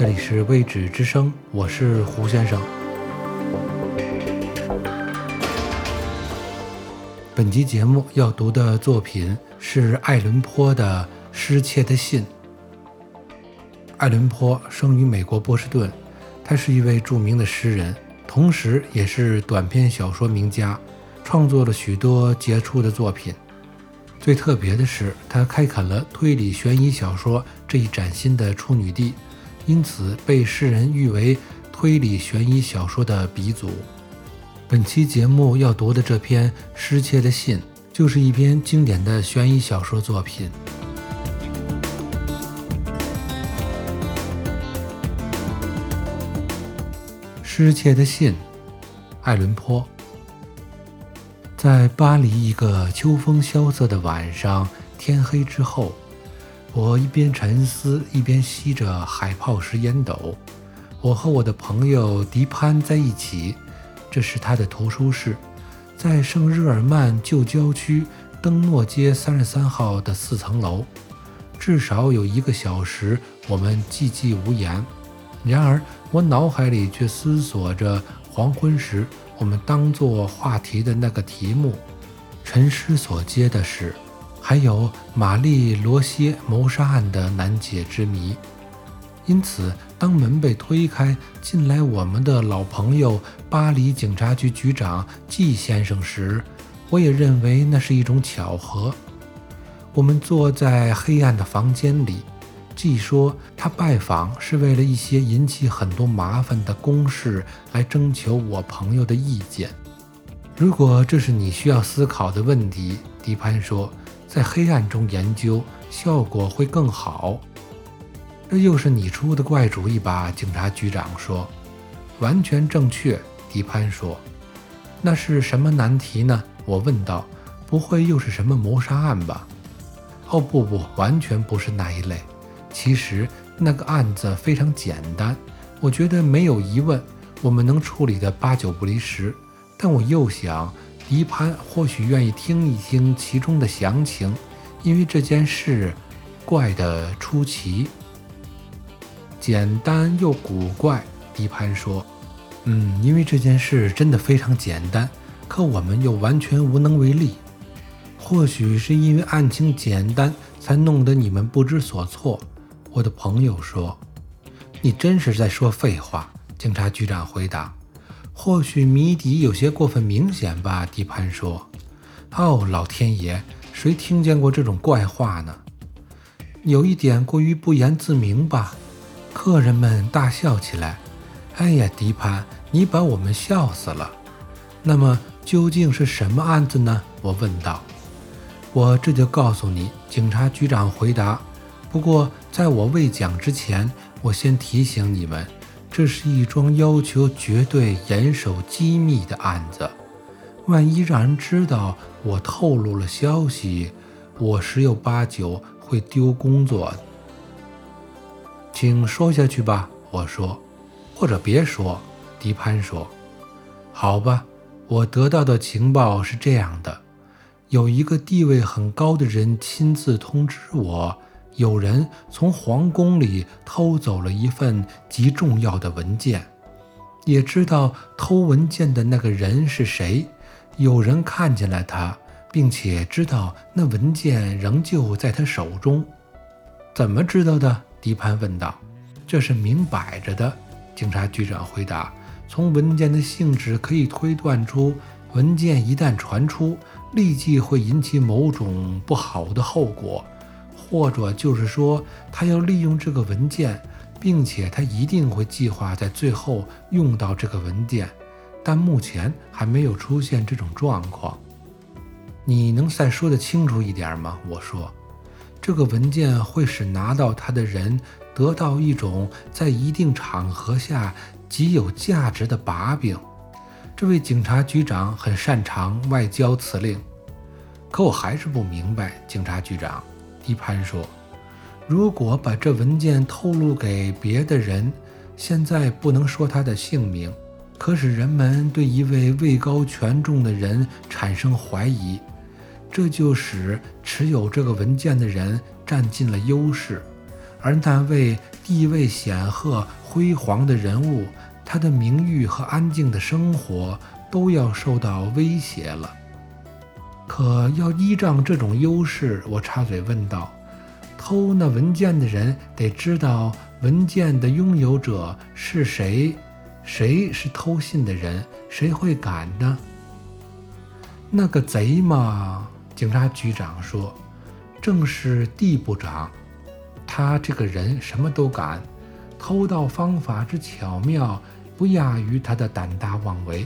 这里是未知之声，我是胡先生。本集节目要读的作品是爱伦坡的《失窃的信》。爱伦坡生于美国波士顿，他是一位著名的诗人，同时也是短篇小说名家，创作了许多杰出的作品。最特别的是，他开垦了推理悬疑小说这一崭新的处女地，因此被世人誉为推理悬疑小说的鼻祖。本期节目要读的这篇《失窃的信》，就是一篇经典的悬疑小说作品。《失窃的信》，爱伦坡。在巴黎一个秋风萧瑟的晚上，天黑之后，我一边沉思，一边吸着海泡石烟斗。我和我的朋友迪潘在一起。这是他的图书室，在圣日耳曼旧郊区登诺街三十三号的四层楼。至少有一个小时，我们寂寂无言。然而，我脑海里却思索着黄昏时我们当作话题的那个题目——沉思所接的是，还有玛丽罗歇谋杀案的难解之谜。因此，当门被推开，进来我们的老朋友巴黎警察局局长季先生时，我也认为那是一种巧合。我们坐在黑暗的房间里，季说他拜访是为了一些引起很多麻烦的公事来征求我朋友的意见。如果这是你需要思考的问题，迪潘说，在黑暗中研究效果会更好。这又是你出的怪主意吧？警察局长说：“完全正确。”迪潘说：“那是什么难题呢？”我问道。“不会又是什么谋杀案吧？”“哦，不不，完全不是那一类。其实那个案子非常简单，我觉得没有疑问，我们能处理的八九不离十。但我又想，迪潘或许愿意听一听其中的详情，因为这件事怪得出奇。”简单又古怪，迪潘说：“嗯，因为这件事真的非常简单，可我们又完全无能为力。或许是因为案情简单，才弄得你们不知所措。”我的朋友说：“你真是在说废话。”警察局长回答：“或许谜底有些过分明显吧。”迪潘说：“哦，老天爷，谁听见过这种怪话呢？有一点过于不言自明吧。”客人们大笑起来。哎呀，迪潘，你把我们笑死了。那么究竟是什么案子呢？我问道。我这就告诉你，警察局长回答。不过在我未讲之前，我先提醒你们，这是一桩要求绝对严守机密的案子。万一让人知道我透露了消息，我十有八九会丢工作。请说下去吧，我说，或者别说。迪潘说：“好吧，我得到的情报是这样的：有一个地位很高的人亲自通知我，有人从皇宫里偷走了一份极重要的文件，也知道偷文件的那个人是谁。有人看见了他，并且知道那文件仍旧在他手中。怎么知道的？”迪潘问道：“这是明摆着的。”警察局长回答：“从文件的性质可以推断出，文件一旦传出，立即会引起某种不好的后果，或者就是说，他要利用这个文件，并且他一定会计划在最后用到这个文件，但目前还没有出现这种状况。你能再说得清楚一点吗？”我说。这个文件会使拿到它的人得到一种在一定场合下极有价值的把柄。这位警察局长很擅长外交辞令，可我还是不明白。警察局长一潘说：“如果把这文件透露给别的人，现在不能说他的姓名，可使人们对一位位高权重的人产生怀疑。”这就使持有这个文件的人占尽了优势，而那位地位显赫、辉煌的人物，他的名誉和安静的生活都要受到威胁了。可要依仗这种优势，我插嘴问道：“偷那文件的人得知道文件的拥有者是谁？谁是偷信的人？谁会敢呢？”那个贼嘛，警察局长说：“正是地部长。”他这个人什么都敢，偷盗方法之巧妙，不亚于他的胆大妄为。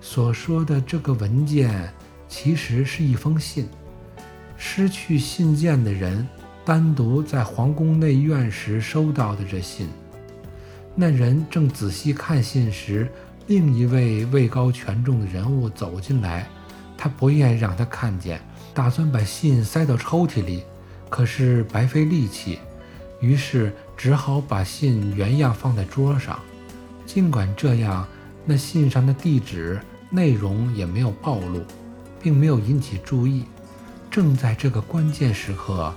所说的这个文件，其实是一封信。失去信件的人，单独在皇宫内院时收到的这信。那人正仔细看信时，另一位位高权重的人物走进来，他不愿让他看见，打算把信塞到抽屉里。可是白费力气，于是只好把信原样放在桌上。尽管这样，那信上的地址内容也没有暴露，并没有引起注意。正在这个关键时刻，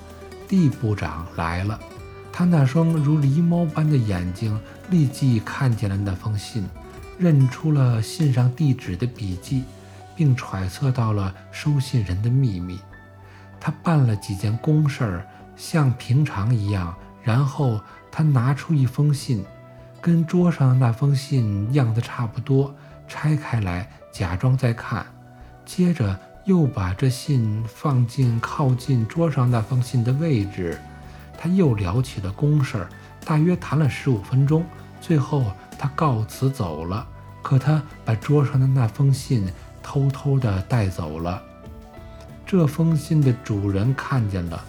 地部长来了。他那双如狸猫般的眼睛立即看见了那封信，认出了信上地址的笔迹，并揣测到了收信人的秘密。他办了几件公事儿，像平常一样。然后他拿出一封信，跟桌上那封信样子差不多，拆开来，假装在看。接着又把这信放进靠近桌上那封信的位置。他又聊起了公事儿，大约谈了十五分钟。最后他告辞走了。可他把桌上的那封信偷偷地带走了。这封信的主人看见了，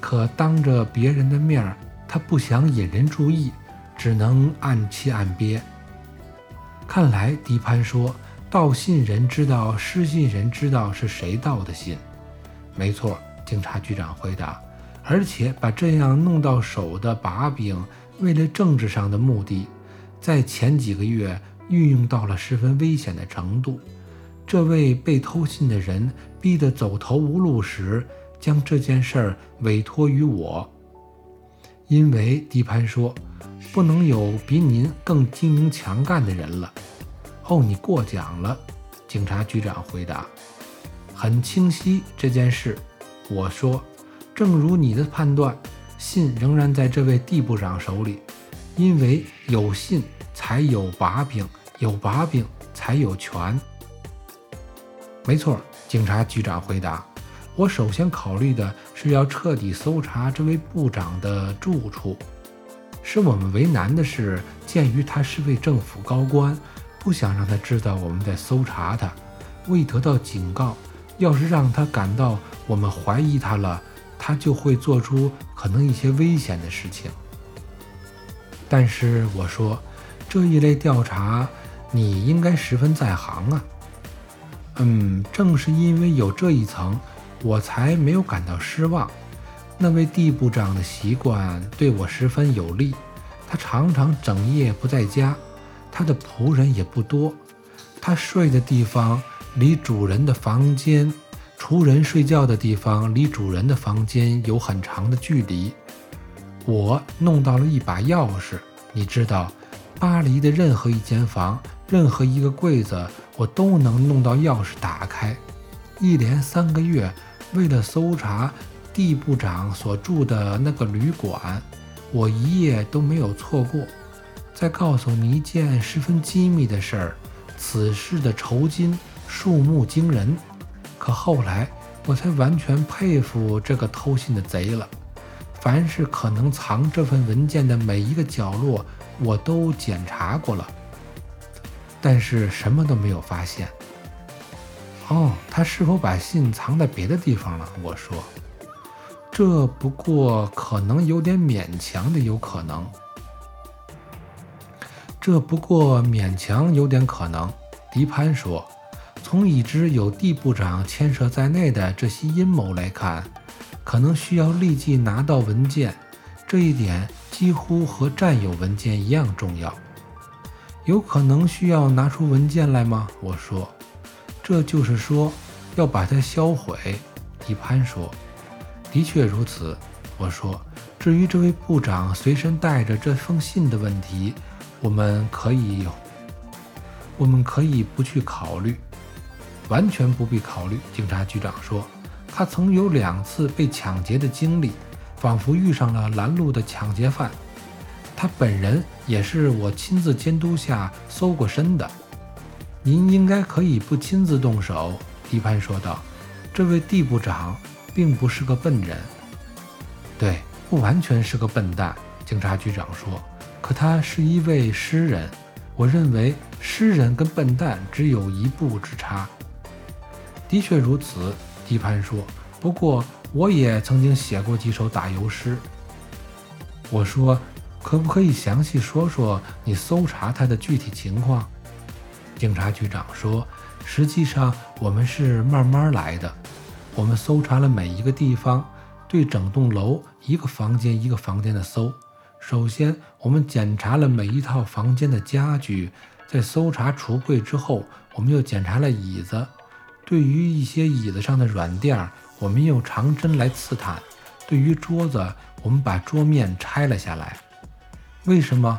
可当着别人的面儿，他不想引人注意，只能暗气暗憋。看来迪潘说，盗信人知道失信人知道是谁盗的信。没错，警察局长回答。而且把这样弄到手的把柄，为了政治上的目的，在前几个月运用到了十分危险的程度。这位被偷信的人逼得走投无路时，将这件事儿委托于我。因为迪潘说，不能有比您更精明强干的人了。哦，你过奖了，警察局长回答。很清晰这件事，我说，正如你的判断，信仍然在这位地部长手里，因为有信才有把柄，有把柄才有权。没错，警察局长回答：“我首先考虑的是要彻底搜查这位部长的住处。使我们为难的是，鉴于他是位政府高官，不想让他知道我们在搜查他。未得到警告，要是让他感到我们怀疑他了，他就会做出可能一些危险的事情。但是我说，这一类调查，你应该十分在行啊。”嗯，正是因为有这一层，我才没有感到失望。那位地部长的习惯对我十分有利，他常常整夜不在家，他的仆人也不多，他睡的地方离主人的房间，仆人睡觉的地方离主人的房间有很长的距离。我弄到了一把钥匙，你知道，巴黎的任何一间房。任何一个柜子，我都能弄到钥匙打开。一连三个月，为了搜查地部长所住的那个旅馆，我一夜都没有错过。再告诉你一件十分机密的事儿：此事的酬金数目惊人。可后来，我才完全佩服这个偷信的贼了。凡是可能藏这份文件的每一个角落，我都检查过了。但是什么都没有发现。哦，他是否把信藏在别的地方了？我说，这不过可能有点勉强的，有可能。这不过勉强有点可能。迪潘说，从已知有地部长牵涉在内的这些阴谋来看，可能需要立即拿到文件，这一点几乎和占有文件一样重要。有可能需要拿出文件来吗？我说，这就是说要把它销毁。迪潘说，的确如此。我说，至于这位部长随身带着这封信的问题，我们可以，我们可以不去考虑，完全不必考虑。警察局长说，他曾有两次被抢劫的经历，仿佛遇上了拦路的抢劫犯。他本人也是我亲自监督下搜过身的。您应该可以不亲自动手，迪潘说道。这位地部长并不是个笨人。对。不完全是个笨蛋，警察局长说。可他是一位诗人，我认为诗人跟笨蛋只有一步之差。的确如此，迪潘说。不过我也曾经写过几首打油诗。我说，可不可以详细说说你搜查他的具体情况？警察局长说，实际上我们是慢慢来的，我们搜查了每一个地方。对整栋楼一个房间一个房间的搜。首先，我们检查了每一套房间的家具，在搜查橱柜之后，我们又检查了椅子。对于一些椅子上的软垫，我们用长针来刺探。对于桌子，我们把桌面拆了下来。为什么？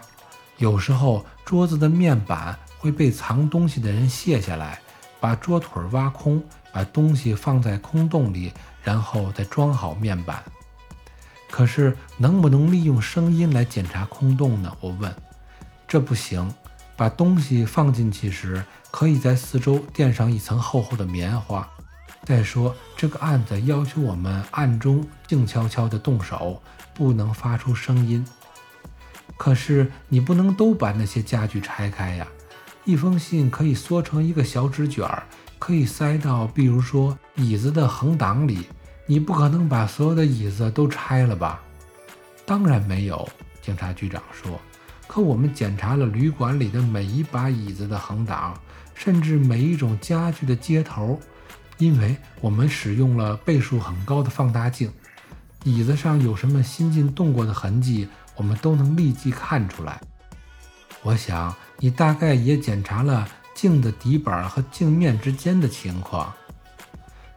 有时候桌子的面板会被藏东西的人卸下来，把桌腿挖空，把东西放在空洞里。然后再装好面板。可是能不能利用声音来检查空洞呢？我问。这不行。把东西放进去时，可以在四周垫上一层厚厚的棉花。再说，这个案子要求我们暗中静悄悄地动手，不能发出声音。可是你不能都把那些家具拆开呀。一封信可以缩成一个小纸卷儿。可以塞到，比如说椅子的横挡里。你不可能把所有的椅子都拆了吧？当然没有，警察局长说。可我们检查了旅馆里的每一把椅子的横挡，甚至每一种家具的接头，因为我们使用了倍数很高的放大镜。椅子上有什么新近动过的痕迹，我们都能立即看出来。我想你大概也检查了。镜的底板和镜面之间的情况。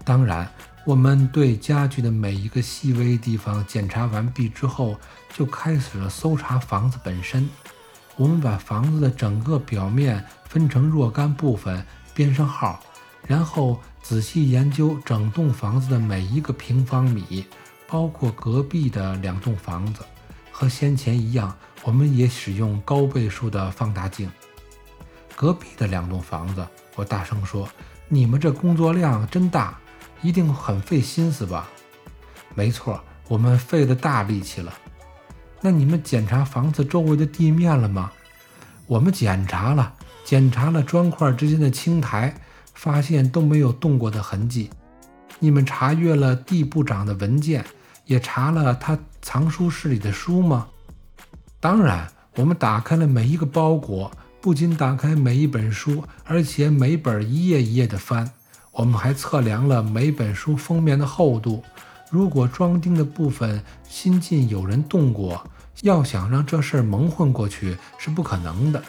当然，我们对家具的每一个细微地方检查完毕之后，就开始了搜查房子本身。我们把房子的整个表面分成若干部分，编上号，然后仔细研究整栋房子的每一个平方米，包括隔壁的两栋房子。和先前一样，我们也使用高倍数的放大镜。隔壁的两栋房子，我大声说：“你们这工作量真大，一定很费心思吧？”“没错，我们费了大力气了。”“那你们检查房子周围的地面了吗？”“我们检查了，检查了砖块之间的青苔，发现都没有动过的痕迹。”“你们查阅了地部长的文件，也查了他藏书室里的书吗？”“当然，我们打开了每一个包裹。”不仅打开每一本书，而且每本一页一页的翻。我们还测量了每本书封面的厚度。如果装订的部分新近有人动过，要想让这事儿蒙混过去是不可能的。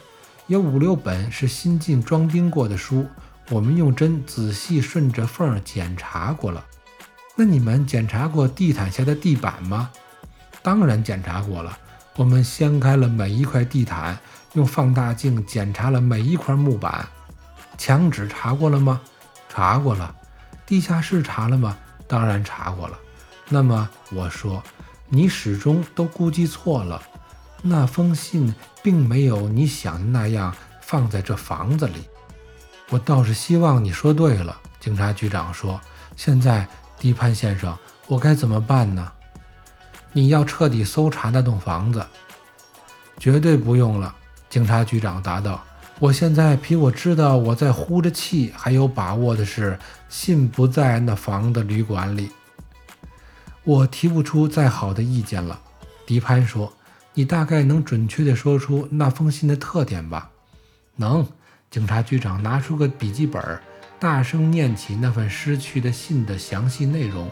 有五六本是新近装订过的书，我们用针仔细顺着缝检查过了。那你们检查过地毯下的地板吗？当然检查过了。我们掀开了每一块地毯。用放大镜检查了每一块木板，墙纸查过了吗？查过了。地下室查了吗？当然查过了。那么我说，你始终都估计错了。那封信并没有你想的那样放在这房子里。我倒是希望你说对了。警察局长说：“现在，迪潘先生，我该怎么办呢？你要彻底搜查那栋房子？绝对不用了。”警察局长答道：“我现在比我知道我在呼着气还有把握的是，信不在那房的旅馆里。我提不出再好的意见了。”迪潘说：“你大概能准确地说出那封信的特点吧？”“能。”警察局长拿出个笔记本，大声念起那份失去的信的详细内容，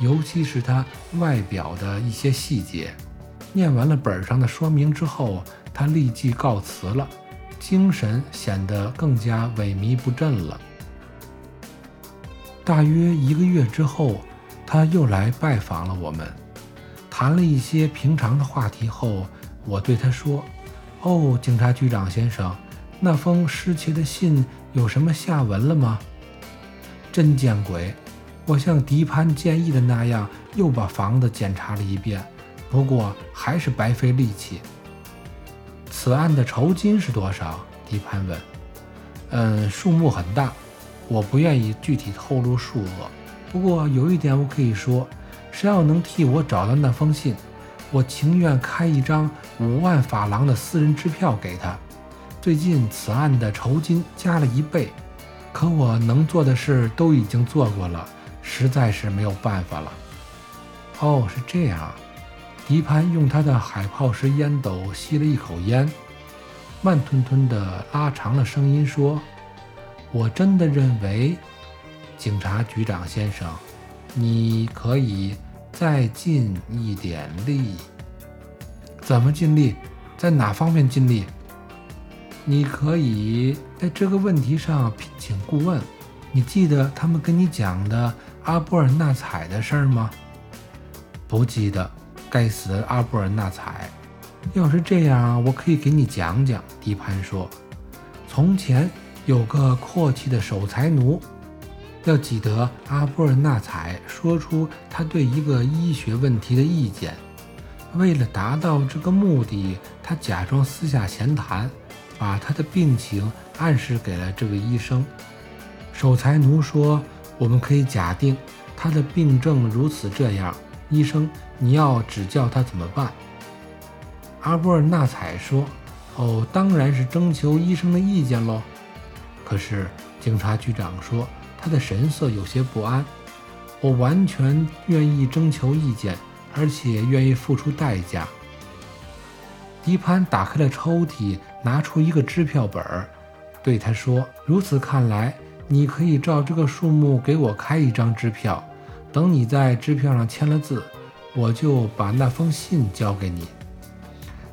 尤其是它外表的一些细节。念完了本上的说明之后。他立即告辞了，精神显得更加萎靡不振了。大约一个月之后，他又来拜访了我们。谈了一些平常的话题后，我对他说：“哦，警察局长先生，那封失窃的信有什么下文了吗？”真见鬼！我像迪潘建议的那样，又把房子检查了一遍，不过还是白费力气。此案的酬金是多少？迪潘问。嗯，数目很大，我不愿意具体透露数额。不过有一点我可以说，谁要能替我找到那封信，我情愿开一张五万法郎的私人支票给他。最近此案的酬金加了一倍，可我能做的事都已经做过了。实在是没有办法了。哦，是这样。迪潘用他的海泡式烟斗吸了一口烟，慢吞吞地拉长了声音说：“我真的认为，警察局长先生，你可以再尽一点力。怎么尽力？在哪方面尽力？你可以在这个问题上聘请顾问。你记得他们跟你讲的？”阿波尔纳采的事儿吗？不记得。该死的阿波尔纳采！要是这样，我可以给你讲讲。迪潘说：“从前有个阔气的守财奴，要记得阿波尔纳采说出他对一个医学问题的意见。为了达到这个目的，他假装私下闲谈，把他的病情暗示给了这位医生。守财奴说。”我们可以假定他的病症如此这样，医生，你要指教他怎么办？阿波尔纳采说：“哦，当然是征求医生的意见喽。”可是警察局长说，他的神色有些不安。我完全愿意征求意见，而且愿意付出代价。迪潘打开了抽屉，拿出一个支票本儿，对他说：“如此看来。”你可以照这个数目给我开一张支票，等你在支票上签了字，我就把那封信交给你。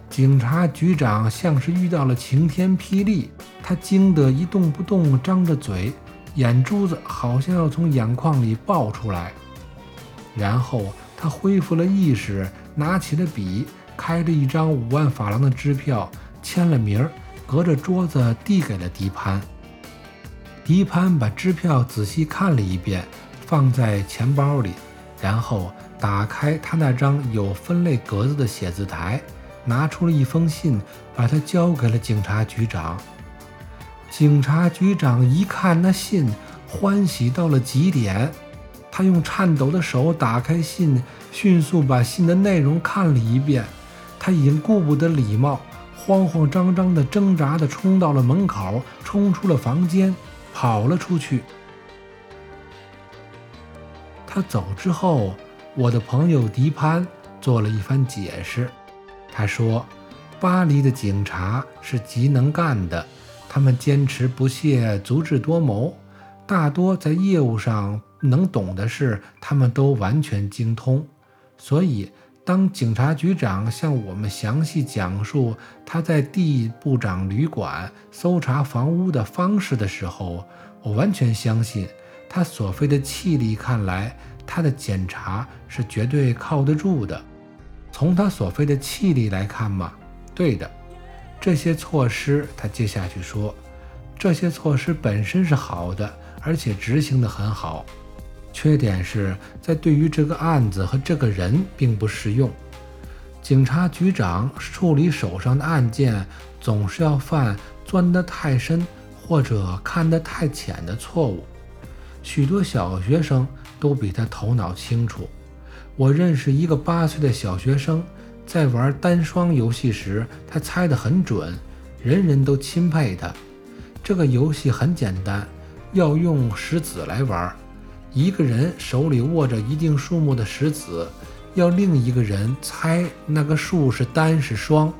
警察局长像是遇到了晴天霹雳，他惊得一动不动，张着嘴，眼珠子好像要从眼眶里爆出来。然后他恢复了意识，拿起了笔，开了一张五万法郎的支票，签了名儿，隔着桌子递给了迪潘。迪潘把支票仔细看了一遍，放在钱包里，然后打开他那张有分类格子的写字台，拿出了一封信，把它交给了警察局长。警察局长一看那信，欢喜到了极点。他用颤抖的手打开信，迅速把信的内容看了一遍。他已经顾不得礼貌，慌慌张张地挣扎地冲到了门口，冲出了房间。跑了出去。他走之后，我的朋友迪潘做了一番解释。他说：“巴黎的警察是极能干的，他们坚持不懈，足智多谋，大多在业务上能懂的事，他们都完全精通。所以，当警察局长向我们详细讲述他在地部长旅馆搜查房屋的方式的时候，我完全相信，他所费的气力看来，他的检查是绝对靠得住的。从他所费的气力来看嘛，对的。这些措施，他接下去说，这些措施本身是好的，而且执行得很好。缺点是在对于这个案子和这个人并不适用。警察局长处理手上的案件，总是要犯钻得太深。或者看得太浅的错误，许多小学生都比他头脑清楚。我认识一个八岁的小学生，在玩单双游戏时，他猜得很准，人人都钦佩他。这个游戏很简单，要用石子来玩。一个人手里握着一定数目的石子，要另一个人猜那个数是单是双。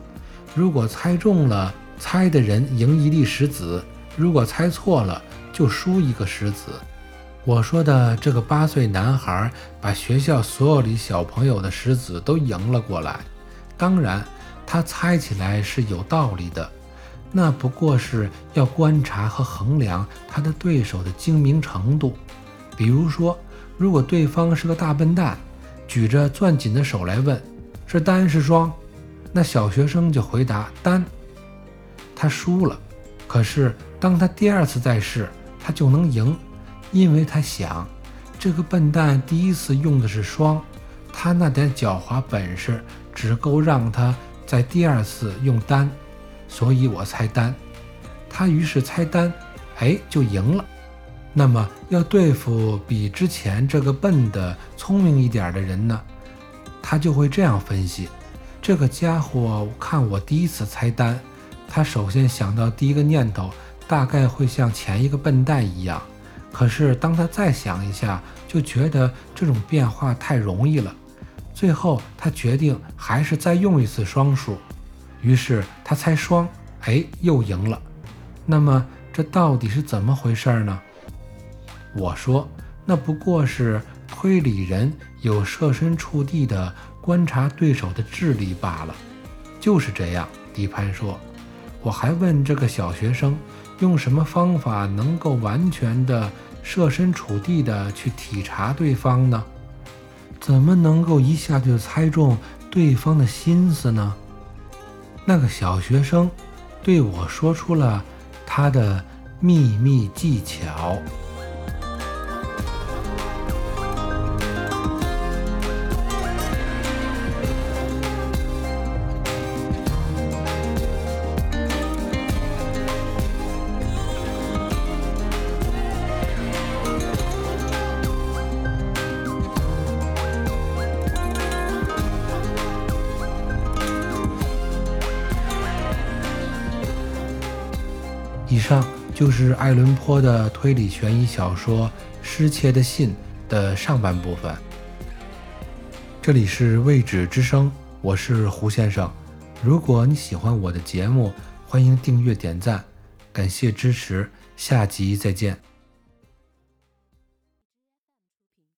如果猜中了，猜的人赢一粒石子。如果猜错了，就输一个石子。我说的这个八岁男孩把学校所有里小朋友的石子都赢了过来。当然，他猜起来是有道理的，那不过是要观察和衡量他的对手的精明程度。比如说，如果对方是个大笨蛋，举着攥紧的手来问：“是单是双？那小学生就回答单。他输了，可是当他第二次再试，他就能赢，因为他想，这个笨蛋第一次用的是双，他那点狡猾本事只够让他在第二次用单，所以我猜单。他于是猜单，哎，就赢了。那么要对付比之前这个笨的聪明一点的人呢，他就会这样分析：这个家伙看我第一次猜单，他首先想到第一个念头大概会像前一个笨蛋一样。可是当他再想一下，就觉得这种变化太容易了。最后他决定还是再用一次双数，于是他猜双，哎，又赢了。那么这到底是怎么回事呢？我说，那不过是推理人有设身处地的观察对手的智力罢了。就是这样，迪潘说。我还问这个小学生，用什么方法能够完全的设身处地的去体察对方呢？怎么能够一下就猜中对方的心思呢？那个小学生对我说出了他的秘密技巧。就是爱伦坡的推理悬疑小说《失窃的信》的上半部分。这里是未止之声，我是胡先生。如果你喜欢我的节目，欢迎订阅点赞，感谢支持，下集再见。